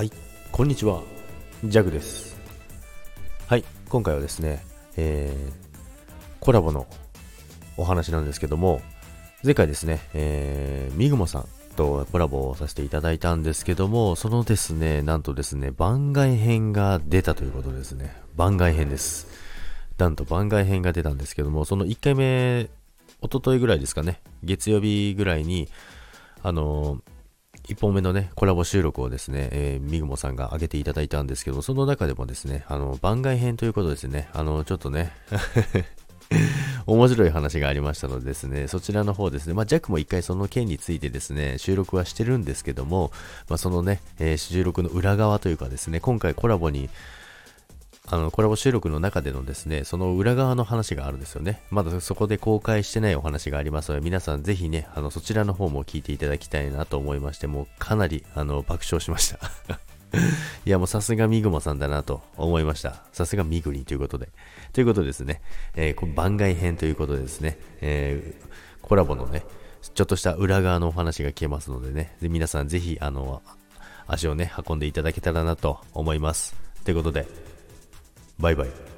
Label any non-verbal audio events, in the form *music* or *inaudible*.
はいこんにちは、ジャグです。はい、今回はですね、えー、コラボのお話なんですけども、前回ですね、えー、ミグモさんとコラボをさせていただいたんですけども、そのですね、なんとですね、番外編が出たということですね。番外編です。なんと番外編が出たんですけども、その1回目、おとといぐらいですかね、月曜日ぐらいに、あのー1本目のね、コラボ収録をですね、えー、みぐもさんが上げていただいたんですけど、その中でもですね、あの、番外編ということですね、あの、ちょっとね *laughs* 面白い話がありましたのでですね、そちらの方ですね、まあ、ジャックも一回その件についてですね、収録はしてるんですけども、まあ、そのね、えー、収録の裏側というかですね、今回コラボにあの、コラボ収録の中でのですね、その裏側の話があるんですよね。まだそこで公開してないお話がありますので、皆さんぜひね、あの、そちらの方も聞いていただきたいなと思いまして、もうかなり、あの、爆笑しました。*laughs* いや、もうさすがミグモさんだなと思いました。さすがミグリンということで。ということですね、えー、番外編ということでですね、えー、コラボのね、ちょっとした裏側のお話が聞けますのでね、で皆さんぜひ、あの、足をね、運んでいただけたらなと思います。ということで、Bye bye.